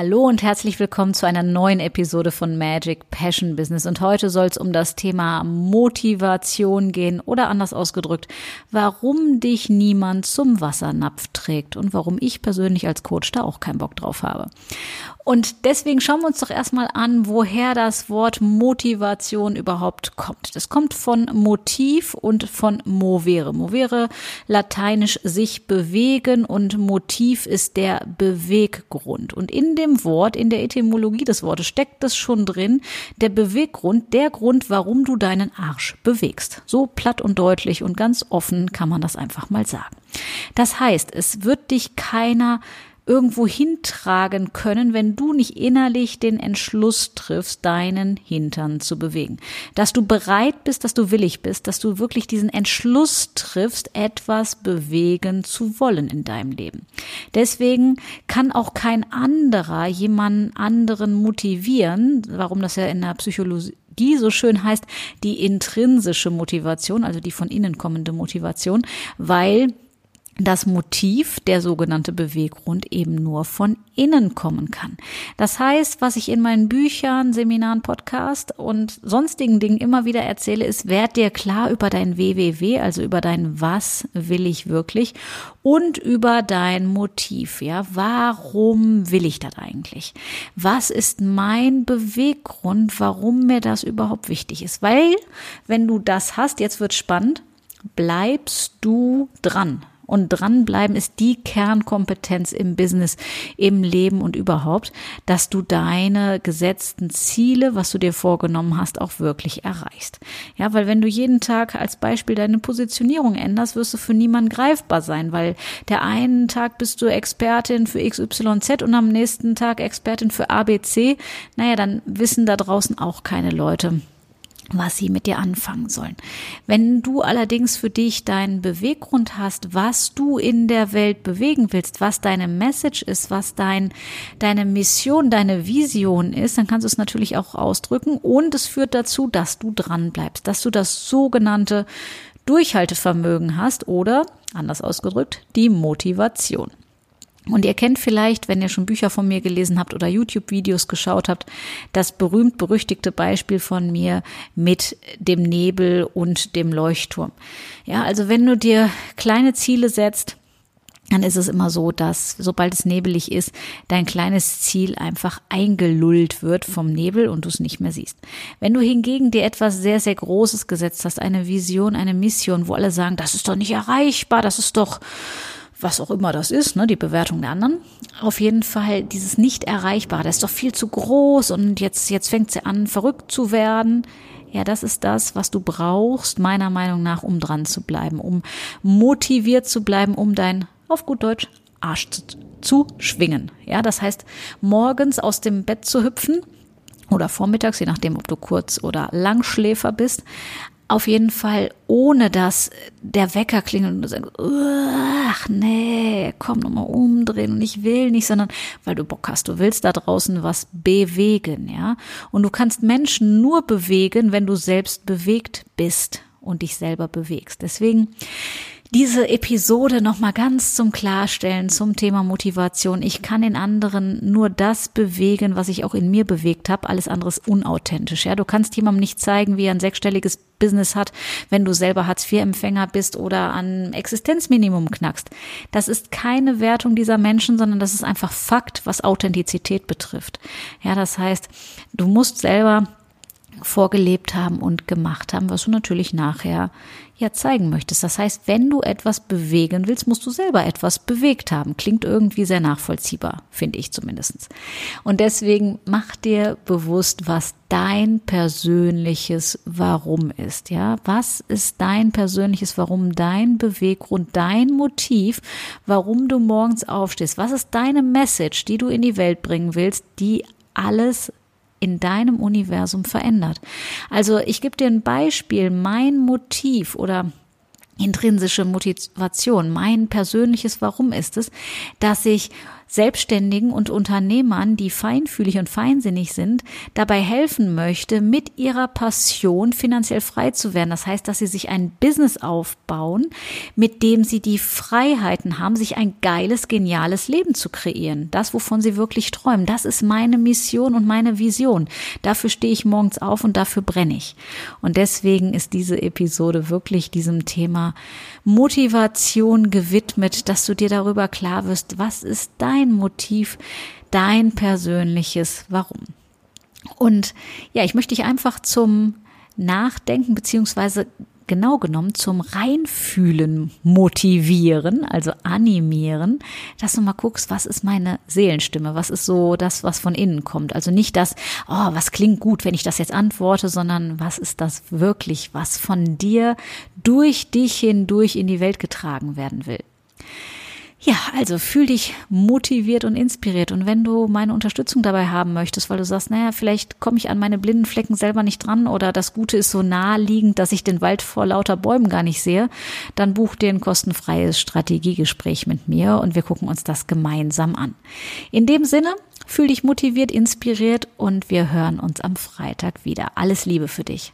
Hallo und herzlich willkommen zu einer neuen Episode von Magic Passion Business. Und heute soll es um das Thema Motivation gehen oder anders ausgedrückt, warum dich niemand zum Wassernapf trägt und warum ich persönlich als Coach da auch keinen Bock drauf habe. Und deswegen schauen wir uns doch erstmal an, woher das Wort Motivation überhaupt kommt. Das kommt von Motiv und von movere. Movere lateinisch sich bewegen und Motiv ist der Beweggrund. Und in dem Wort, in der Etymologie des Wortes steckt das schon drin, der Beweggrund, der Grund, warum du deinen Arsch bewegst. So platt und deutlich und ganz offen kann man das einfach mal sagen. Das heißt, es wird dich keiner irgendwo hintragen können, wenn du nicht innerlich den Entschluss triffst, deinen Hintern zu bewegen. Dass du bereit bist, dass du willig bist, dass du wirklich diesen Entschluss triffst, etwas bewegen zu wollen in deinem Leben. Deswegen kann auch kein anderer jemanden anderen motivieren, warum das ja in der Psychologie so schön heißt, die intrinsische Motivation, also die von innen kommende Motivation, weil das Motiv, der sogenannte Beweggrund, eben nur von innen kommen kann. Das heißt, was ich in meinen Büchern, Seminaren, Podcast und sonstigen Dingen immer wieder erzähle, ist, werd dir klar über dein WWW, also über dein Was will ich wirklich und über dein Motiv. Ja, warum will ich das eigentlich? Was ist mein Beweggrund, warum mir das überhaupt wichtig ist? Weil, wenn du das hast, jetzt wird spannend, bleibst du dran. Und dranbleiben ist die Kernkompetenz im Business, im Leben und überhaupt, dass du deine gesetzten Ziele, was du dir vorgenommen hast, auch wirklich erreichst. Ja, weil wenn du jeden Tag als Beispiel deine Positionierung änderst, wirst du für niemanden greifbar sein, weil der einen Tag bist du Expertin für XYZ und am nächsten Tag Expertin für ABC. Naja, dann wissen da draußen auch keine Leute, was sie mit dir anfangen sollen. Wenn du allerdings für dich deinen Beweggrund hast, was du in der Welt bewegen willst, was deine Message ist, was dein, deine Mission, deine Vision ist, dann kannst du es natürlich auch ausdrücken und es führt dazu, dass du dran bleibst, dass du das sogenannte Durchhaltevermögen hast oder, anders ausgedrückt, die Motivation. Und ihr kennt vielleicht, wenn ihr schon Bücher von mir gelesen habt oder YouTube-Videos geschaut habt, das berühmt-berüchtigte Beispiel von mir mit dem Nebel und dem Leuchtturm. Ja, also wenn du dir kleine Ziele setzt, dann ist es immer so, dass sobald es nebelig ist, dein kleines Ziel einfach eingelullt wird vom Nebel und du es nicht mehr siehst. Wenn du hingegen dir etwas sehr, sehr Großes gesetzt hast, eine Vision, eine Mission, wo alle sagen, das ist doch nicht erreichbar, das ist doch was auch immer das ist, ne, die Bewertung der anderen. Auf jeden Fall dieses nicht erreichbare, das ist doch viel zu groß und jetzt, jetzt fängt sie an, verrückt zu werden. Ja, das ist das, was du brauchst, meiner Meinung nach, um dran zu bleiben, um motiviert zu bleiben, um dein, auf gut Deutsch, Arsch zu, zu schwingen. Ja, das heißt, morgens aus dem Bett zu hüpfen, oder vormittags, je nachdem, ob du kurz oder Langschläfer bist, auf jeden Fall, ohne dass der Wecker klingelt und du sagst, ach nee, komm nochmal umdrehen und ich will nicht, sondern weil du Bock hast, du willst da draußen was bewegen, ja. Und du kannst Menschen nur bewegen, wenn du selbst bewegt bist und dich selber bewegst. Deswegen, diese Episode nochmal ganz zum Klarstellen zum Thema Motivation. Ich kann in anderen nur das bewegen, was ich auch in mir bewegt habe. Alles andere ist unauthentisch. Ja, du kannst jemandem nicht zeigen, wie er ein sechsstelliges Business hat, wenn du selber Hartz-IV-Empfänger bist oder an Existenzminimum knackst. Das ist keine Wertung dieser Menschen, sondern das ist einfach Fakt, was Authentizität betrifft. Ja, das heißt, du musst selber vorgelebt haben und gemacht haben, was du natürlich nachher ja zeigen möchtest. Das heißt, wenn du etwas bewegen willst, musst du selber etwas bewegt haben. Klingt irgendwie sehr nachvollziehbar, finde ich zumindest. Und deswegen mach dir bewusst, was dein persönliches Warum ist. Ja, was ist dein persönliches Warum, dein Beweggrund, dein Motiv, warum du morgens aufstehst? Was ist deine Message, die du in die Welt bringen willst, die alles in deinem Universum verändert. Also ich gebe dir ein Beispiel, mein Motiv oder intrinsische Motivation, mein persönliches Warum ist es, dass ich Selbstständigen und Unternehmern, die feinfühlig und feinsinnig sind, dabei helfen möchte, mit ihrer Passion finanziell frei zu werden. Das heißt, dass sie sich ein Business aufbauen, mit dem sie die Freiheiten haben, sich ein geiles, geniales Leben zu kreieren. Das, wovon sie wirklich träumen. Das ist meine Mission und meine Vision. Dafür stehe ich morgens auf und dafür brenne ich. Und deswegen ist diese Episode wirklich diesem Thema Motivation gewidmet, dass du dir darüber klar wirst, was ist dein dein Motiv, dein persönliches Warum. Und ja, ich möchte dich einfach zum Nachdenken beziehungsweise genau genommen zum Reinfühlen motivieren, also animieren, dass du mal guckst, was ist meine Seelenstimme, was ist so das, was von innen kommt. Also nicht das, oh, was klingt gut, wenn ich das jetzt antworte, sondern was ist das wirklich, was von dir durch dich hindurch in die Welt getragen werden will. Ja, also fühl dich motiviert und inspiriert. Und wenn du meine Unterstützung dabei haben möchtest, weil du sagst, naja, vielleicht komme ich an meine blinden Flecken selber nicht dran oder das Gute ist so naheliegend, dass ich den Wald vor lauter Bäumen gar nicht sehe, dann buch dir ein kostenfreies Strategiegespräch mit mir und wir gucken uns das gemeinsam an. In dem Sinne, fühl dich motiviert, inspiriert und wir hören uns am Freitag wieder. Alles Liebe für dich.